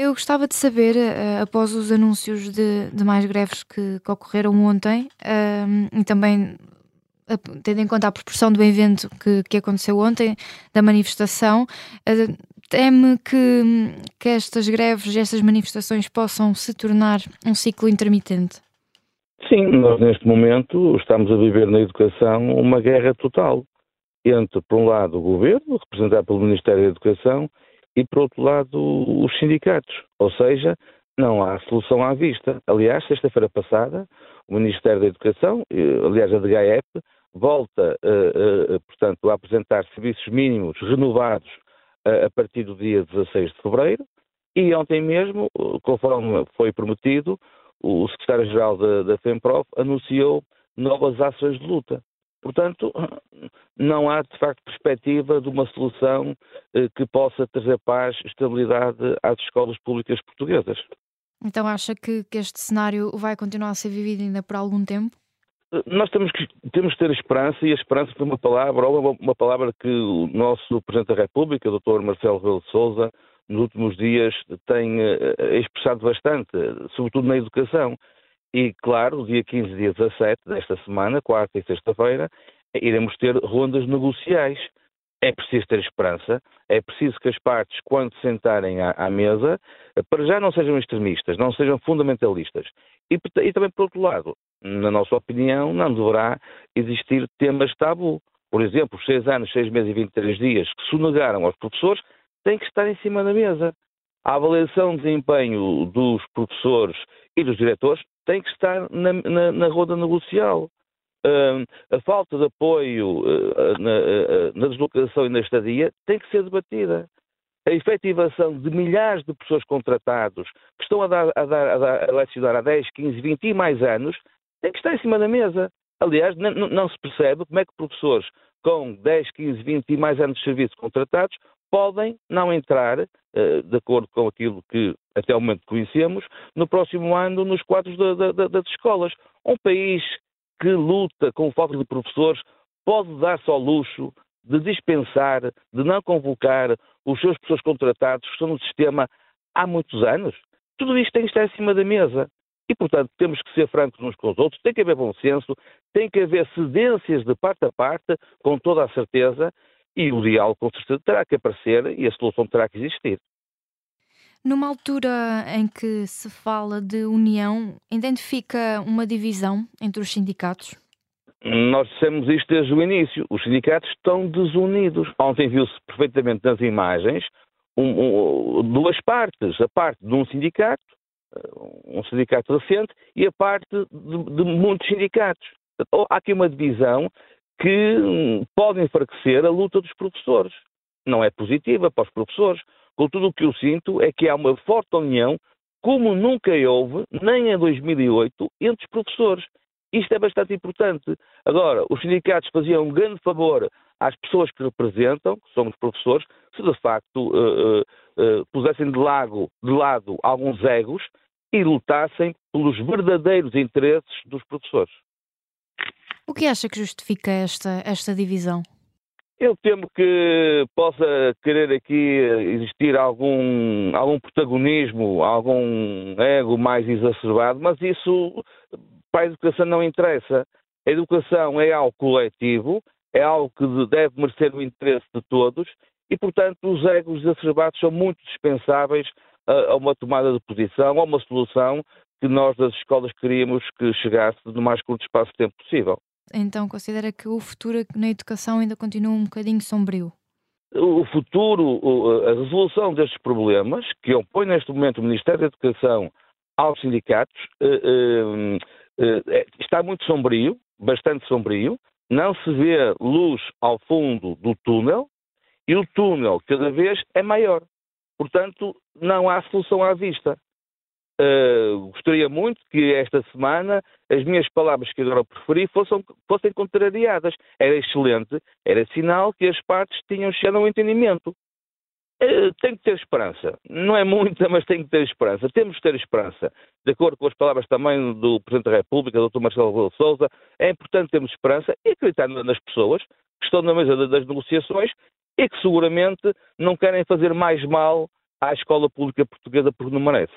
Eu gostava de saber, uh, após os anúncios de, de mais greves que, que ocorreram ontem, uh, e também uh, tendo em conta a proporção do evento que, que aconteceu ontem, da manifestação, teme que, que estas greves, estas manifestações possam se tornar um ciclo intermitente? Sim, nós neste momento estamos a viver na educação uma guerra total entre, por um lado, o governo, representado pelo Ministério da Educação, e, por outro lado, os sindicatos. Ou seja, não há solução à vista. Aliás, sexta-feira passada, o Ministério da Educação, eh, aliás, a DGAEP, volta, uh, uh, portanto, a apresentar serviços mínimos renovados a partir do dia 16 de fevereiro. E ontem mesmo, conforme foi prometido, o secretário-geral da, da FEMPROF anunciou novas ações de luta. Portanto, não há de facto perspectiva de uma solução eh, que possa trazer paz e estabilidade às escolas públicas portuguesas. Então acha que, que, este cenário vai continuar a ser vivido ainda por algum tempo? Eh, nós temos que, temos que ter esperança e a esperança foi uma palavra, ou uma, uma palavra que o nosso Presidente da República, o Dr. Marcelo Rebelo de Sousa, nos últimos dias tem uh, expressado bastante, sobretudo na educação. E, claro, dia 15 e dia 17 desta semana, quarta e sexta-feira, iremos ter rondas negociais. É preciso ter esperança, é preciso que as partes, quando se sentarem à, à mesa, para já não sejam extremistas, não sejam fundamentalistas. E, e, também, por outro lado, na nossa opinião, não deverá existir temas tabu. Por exemplo, os seis anos, seis meses e 23 dias que sonegaram aos professores têm que estar em cima da mesa. A avaliação de desempenho dos professores e dos diretores tem que estar na, na, na roda negocial. Uh, a falta de apoio uh, na, uh, na, deslocação e na estadia tem que ser debatida. A efetivação de milhares de pessoas contratados que estão a, dar, a, dar, a, dar, a lecionar há 10, 15, 20 e mais anos tem que estar em cima da mesa. Aliás, não se percebe como é que professores com 10, 15, 20 e mais anos de serviço contratados podem não entrar, uh, de acordo com aquilo que até o momento conhecemos, no próximo ano nos quadros da, da, das escolas. Um país que luta com falta de professores pode dar-se ao luxo de dispensar, de não convocar os seus professores contratados que estão no sistema há muitos anos. Tudo isto tem que estar em cima da mesa. E, portanto, temos que ser francos uns com os outros, tem que haver bom senso, tem que haver cedências de parte a parte, com toda a certeza, e o diálogo, com certeza, terá que aparecer e a solução terá que existir. Numa altura em que se fala de união, identifica uma divisão entre os sindicatos? Nós dissemos isto desde o início. Os sindicatos estão desunidos. Ontem viu-se perfeitamente nas imagens um, um, duas partes. A parte de um sindicato, um sindicato recente, e a parte de, de muitos sindicatos. Há aqui uma divisão que pode enfraquecer a luta dos professores. Não é positiva para os professores. Contudo, o que eu sinto é que há uma forte união, como nunca houve, nem em 2008, entre os professores. Isto é bastante importante. Agora, os sindicatos faziam um grande favor às pessoas que representam, que são os professores, se de facto uh, uh, uh, pusessem de, lago, de lado alguns egos e lutassem pelos verdadeiros interesses dos professores. O que acha que justifica esta, esta divisão? Eu temo que possa querer aqui existir algum, algum protagonismo, algum ego mais exacerbado, mas isso para a educação não interessa. A educação é algo coletivo, é algo que deve merecer o interesse de todos e, portanto, os egos exacerbados são muito dispensáveis a, a uma tomada de posição, a uma solução que nós das escolas queríamos que chegasse no mais curto espaço de tempo possível. Então considera que o futuro na educação ainda continua um bocadinho sombrio? O futuro, a resolução destes problemas, que opõe neste momento o Ministério da Educação aos sindicatos, eh, eh, eh, está muito sombrio, bastante sombrio. Não se vê luz ao fundo do túnel e o túnel cada vez é maior. Portanto, não há solução à vista. Uh, gostaria muito que esta semana as minhas palavras que agora preferi fossem, fossem contrariadas. Era excelente, era sinal que as partes tinham chegado a um entendimento. Uh, tem que ter esperança. Não é muita, mas tem que ter esperança. Temos que ter esperança. De acordo com as palavras também do Presidente da República, Dr. Marcelo Rebelo de Sousa, é importante termos esperança e acreditar nas pessoas que estão na mesa das negociações e que seguramente não querem fazer mais mal à escola pública portuguesa porque não merece.